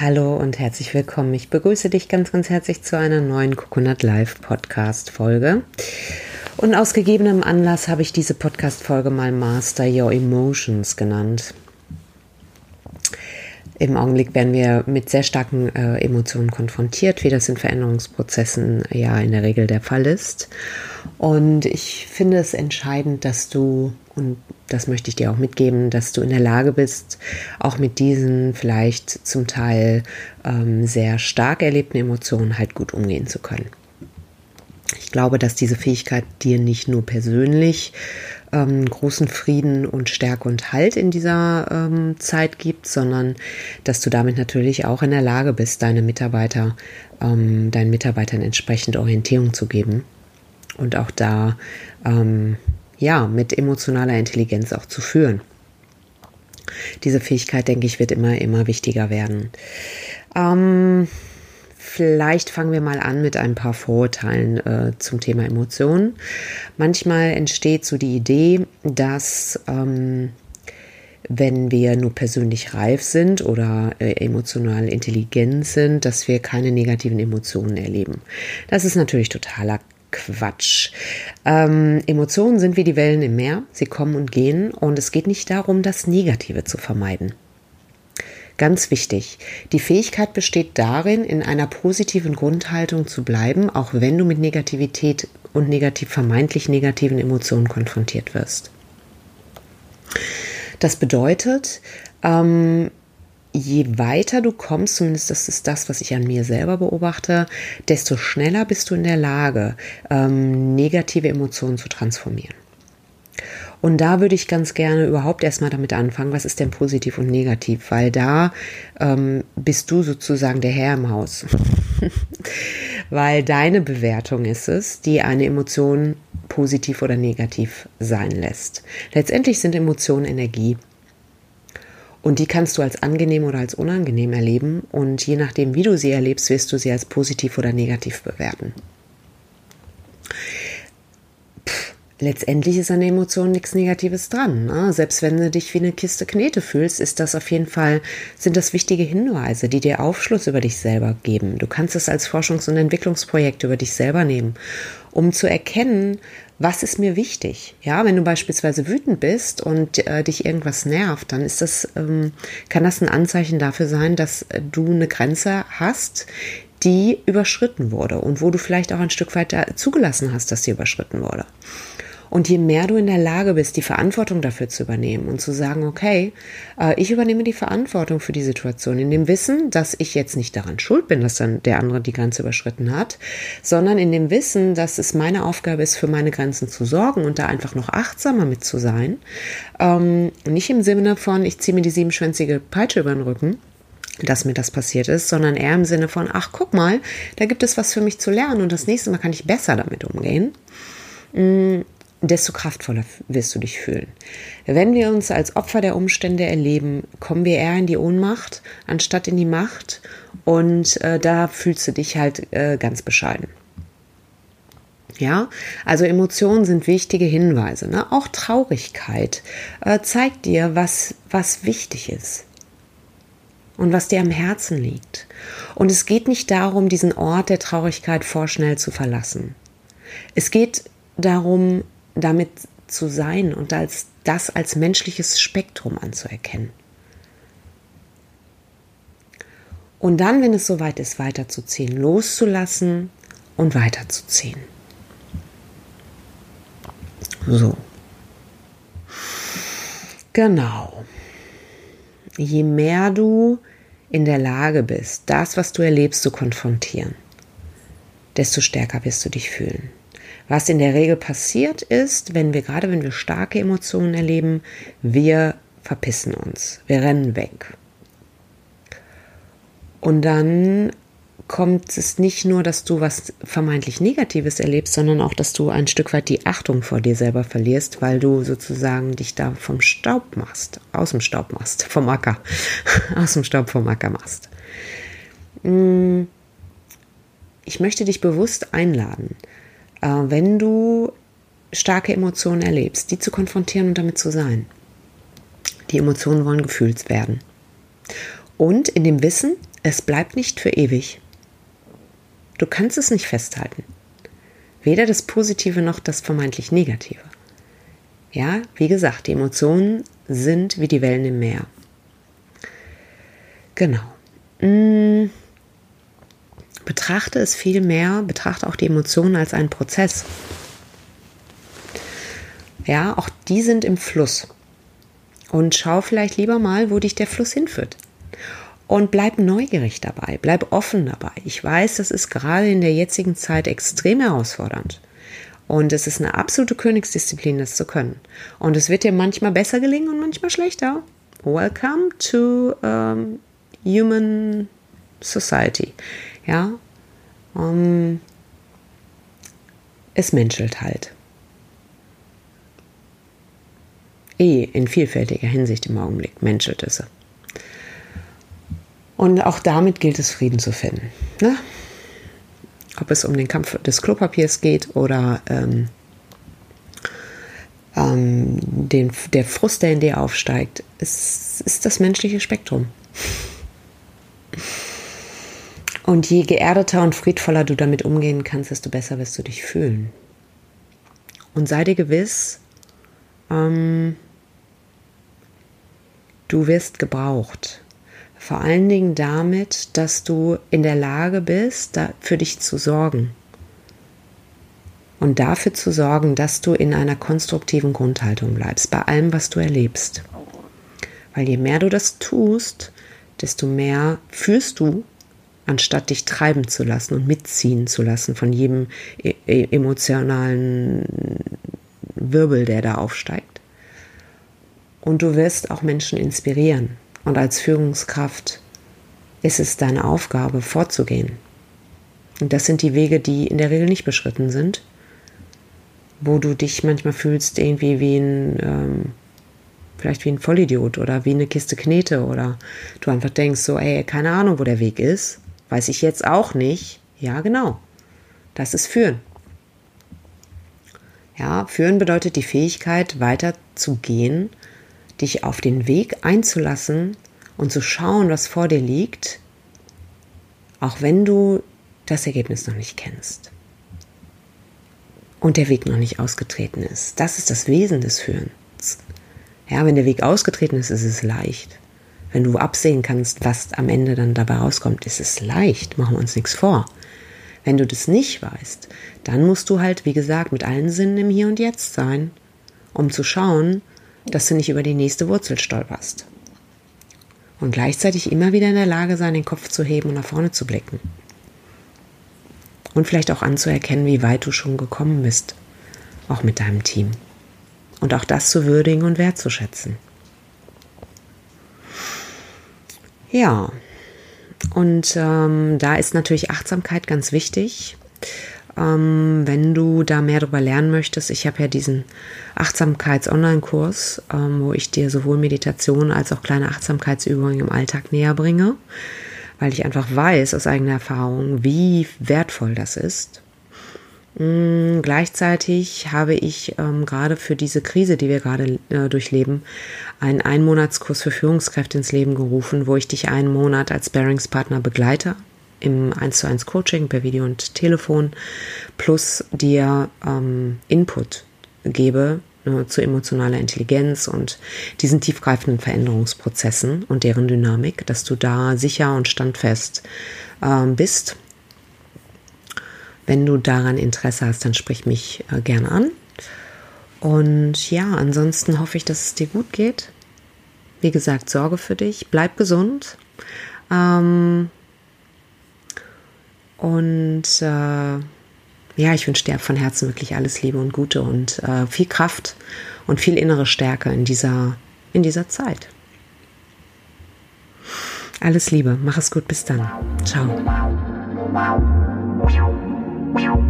Hallo und herzlich willkommen. Ich begrüße dich ganz, ganz herzlich zu einer neuen Coconut Live Podcast Folge. Und aus gegebenem Anlass habe ich diese Podcast Folge mal Master Your Emotions genannt. Im Augenblick werden wir mit sehr starken äh, Emotionen konfrontiert, wie das in Veränderungsprozessen ja in der Regel der Fall ist. Und ich finde es entscheidend, dass du, und das möchte ich dir auch mitgeben, dass du in der Lage bist, auch mit diesen vielleicht zum Teil ähm, sehr stark erlebten Emotionen halt gut umgehen zu können. Ich glaube, dass diese Fähigkeit dir nicht nur persönlich ähm, großen Frieden und Stärke und Halt in dieser ähm, Zeit gibt, sondern dass du damit natürlich auch in der Lage bist, deine Mitarbeiter, ähm, deinen Mitarbeitern entsprechend Orientierung zu geben und auch da ähm, ja mit emotionaler Intelligenz auch zu führen. Diese Fähigkeit, denke ich, wird immer, immer wichtiger werden. Ähm, vielleicht fangen wir mal an mit ein paar Vorurteilen äh, zum Thema Emotionen. Manchmal entsteht so die Idee, dass ähm, wenn wir nur persönlich reif sind oder äh, emotional intelligent sind, dass wir keine negativen Emotionen erleben. Das ist natürlich totaler Quatsch. Ähm, Emotionen sind wie die Wellen im Meer. Sie kommen und gehen und es geht nicht darum, das Negative zu vermeiden. Ganz wichtig, die Fähigkeit besteht darin, in einer positiven Grundhaltung zu bleiben, auch wenn du mit Negativität und negativ, vermeintlich negativen Emotionen konfrontiert wirst. Das bedeutet, ähm, je weiter du kommst, zumindest das ist das, was ich an mir selber beobachte, desto schneller bist du in der Lage, ähm, negative Emotionen zu transformieren. Und da würde ich ganz gerne überhaupt erstmal damit anfangen, was ist denn positiv und negativ, weil da ähm, bist du sozusagen der Herr im Haus. weil deine Bewertung ist es, die eine Emotion positiv oder negativ sein lässt. Letztendlich sind Emotionen Energie. Und die kannst du als angenehm oder als unangenehm erleben. Und je nachdem, wie du sie erlebst, wirst du sie als positiv oder negativ bewerten. letztendlich ist an der Emotion nichts Negatives dran. Ne? Selbst wenn du dich wie eine Kiste Knete fühlst, ist das auf jeden Fall, sind das wichtige Hinweise, die dir Aufschluss über dich selber geben. Du kannst es als Forschungs- und Entwicklungsprojekt über dich selber nehmen, um zu erkennen, was ist mir wichtig? Ja, wenn du beispielsweise wütend bist und äh, dich irgendwas nervt, dann ist das, ähm, kann das ein Anzeichen dafür sein, dass du eine Grenze hast, die überschritten wurde und wo du vielleicht auch ein Stück weit zugelassen hast, dass sie überschritten wurde. Und je mehr du in der Lage bist, die Verantwortung dafür zu übernehmen und zu sagen, okay, äh, ich übernehme die Verantwortung für die Situation, in dem Wissen, dass ich jetzt nicht daran schuld bin, dass dann der andere die Grenze überschritten hat, sondern in dem Wissen, dass es meine Aufgabe ist, für meine Grenzen zu sorgen und da einfach noch achtsamer mit zu sein. Ähm, nicht im Sinne von, ich ziehe mir die siebenschwänzige Peitsche über den Rücken, dass mir das passiert ist, sondern eher im Sinne von, ach, guck mal, da gibt es was für mich zu lernen und das nächste Mal kann ich besser damit umgehen, mm, desto kraftvoller wirst du dich fühlen. Wenn wir uns als Opfer der Umstände erleben, kommen wir eher in die Ohnmacht, anstatt in die Macht und äh, da fühlst du dich halt äh, ganz bescheiden. Ja, also Emotionen sind wichtige Hinweise. Ne? Auch Traurigkeit äh, zeigt dir, was, was wichtig ist und was dir am Herzen liegt. Und es geht nicht darum, diesen Ort der Traurigkeit vorschnell zu verlassen. Es geht darum, damit zu sein und als das als menschliches Spektrum anzuerkennen. Und dann, wenn es soweit ist, weiterzuziehen, loszulassen und weiterzuziehen. So. Genau. Je mehr du in der Lage bist, das, was du erlebst, zu konfrontieren, desto stärker wirst du dich fühlen. Was in der Regel passiert ist, wenn wir gerade wenn wir starke Emotionen erleben, wir verpissen uns, wir rennen weg. Und dann kommt es nicht nur, dass du was vermeintlich Negatives erlebst, sondern auch, dass du ein Stück weit die Achtung vor dir selber verlierst, weil du sozusagen dich da vom Staub machst, aus dem Staub machst, vom Acker, aus dem Staub vom Acker machst. Mm, ich möchte dich bewusst einladen, äh, wenn du starke Emotionen erlebst, die zu konfrontieren und damit zu sein. Die Emotionen wollen gefühlt werden. Und in dem Wissen, es bleibt nicht für ewig. Du kannst es nicht festhalten. Weder das Positive noch das vermeintlich Negative. Ja, wie gesagt, die Emotionen sind wie die Wellen im Meer. Genau. Hm. Betrachte es viel mehr, betrachte auch die Emotionen als einen Prozess. Ja, auch die sind im Fluss. Und schau vielleicht lieber mal, wo dich der Fluss hinführt. Und bleib neugierig dabei, bleib offen dabei. Ich weiß, das ist gerade in der jetzigen Zeit extrem herausfordernd. Und es ist eine absolute Königsdisziplin, das zu können. Und es wird dir manchmal besser gelingen und manchmal schlechter. Welcome to um, Human Society. Ja, um, es menschelt halt. Eh in vielfältiger Hinsicht im Augenblick menschelt es. Und auch damit gilt es, Frieden zu finden. Ne? Ob es um den Kampf des Klopapiers geht oder ähm, ähm, den, der Frust, der in dir aufsteigt, es ist das menschliche Spektrum. Und je geerdeter und friedvoller du damit umgehen kannst, desto besser wirst du dich fühlen. Und sei dir gewiss, ähm, du wirst gebraucht. Vor allen Dingen damit, dass du in der Lage bist, für dich zu sorgen. Und dafür zu sorgen, dass du in einer konstruktiven Grundhaltung bleibst, bei allem, was du erlebst. Weil je mehr du das tust, desto mehr fühlst du, anstatt dich treiben zu lassen und mitziehen zu lassen von jedem e-, e-, emotionalen Wirbel, der da aufsteigt. Und du wirst auch Menschen inspirieren. Und als Führungskraft ist es deine Aufgabe, vorzugehen. Und das sind die Wege, die in der Regel nicht beschritten sind, wo du dich manchmal fühlst irgendwie wie ein, ähm, vielleicht wie ein Vollidiot oder wie eine Kiste Knete oder du einfach denkst so, ey, keine Ahnung, wo der Weg ist, weiß ich jetzt auch nicht. Ja, genau. Das ist Führen. Ja, Führen bedeutet die Fähigkeit, weiterzugehen dich auf den Weg einzulassen und zu schauen, was vor dir liegt, auch wenn du das Ergebnis noch nicht kennst und der Weg noch nicht ausgetreten ist. Das ist das Wesen des Führens. Ja, wenn der Weg ausgetreten ist, ist es leicht. Wenn du absehen kannst, was am Ende dann dabei rauskommt, ist es leicht. Machen wir uns nichts vor. Wenn du das nicht weißt, dann musst du halt, wie gesagt, mit allen Sinnen im Hier und Jetzt sein, um zu schauen, dass du nicht über die nächste Wurzel stolperst. Und gleichzeitig immer wieder in der Lage sein, den Kopf zu heben und nach vorne zu blicken. Und vielleicht auch anzuerkennen, wie weit du schon gekommen bist, auch mit deinem Team. Und auch das zu würdigen und wertzuschätzen. Ja, und ähm, da ist natürlich Achtsamkeit ganz wichtig. Ähm, wenn du da mehr darüber lernen möchtest, ich habe ja diesen Achtsamkeits-Online-Kurs, ähm, wo ich dir sowohl Meditation als auch kleine Achtsamkeitsübungen im Alltag näher bringe, weil ich einfach weiß aus eigener Erfahrung, wie wertvoll das ist. Mm, gleichzeitig habe ich ähm, gerade für diese Krise, die wir gerade äh, durchleben, einen Einmonatskurs für Führungskräfte ins Leben gerufen, wo ich dich einen Monat als Bearingspartner begleite im 1 zu 1 Coaching per Video und Telefon plus dir ähm, Input gebe äh, zu emotionaler Intelligenz und diesen tiefgreifenden Veränderungsprozessen und deren Dynamik, dass du da sicher und standfest ähm, bist. Wenn du daran Interesse hast, dann sprich mich äh, gerne an. Und ja, ansonsten hoffe ich, dass es dir gut geht. Wie gesagt, sorge für dich, bleib gesund. Ähm, und äh, ja, ich wünsche dir von Herzen wirklich alles Liebe und Gute und äh, viel Kraft und viel innere Stärke in dieser, in dieser Zeit. Alles Liebe, mach es gut, bis dann. Ciao. Meow.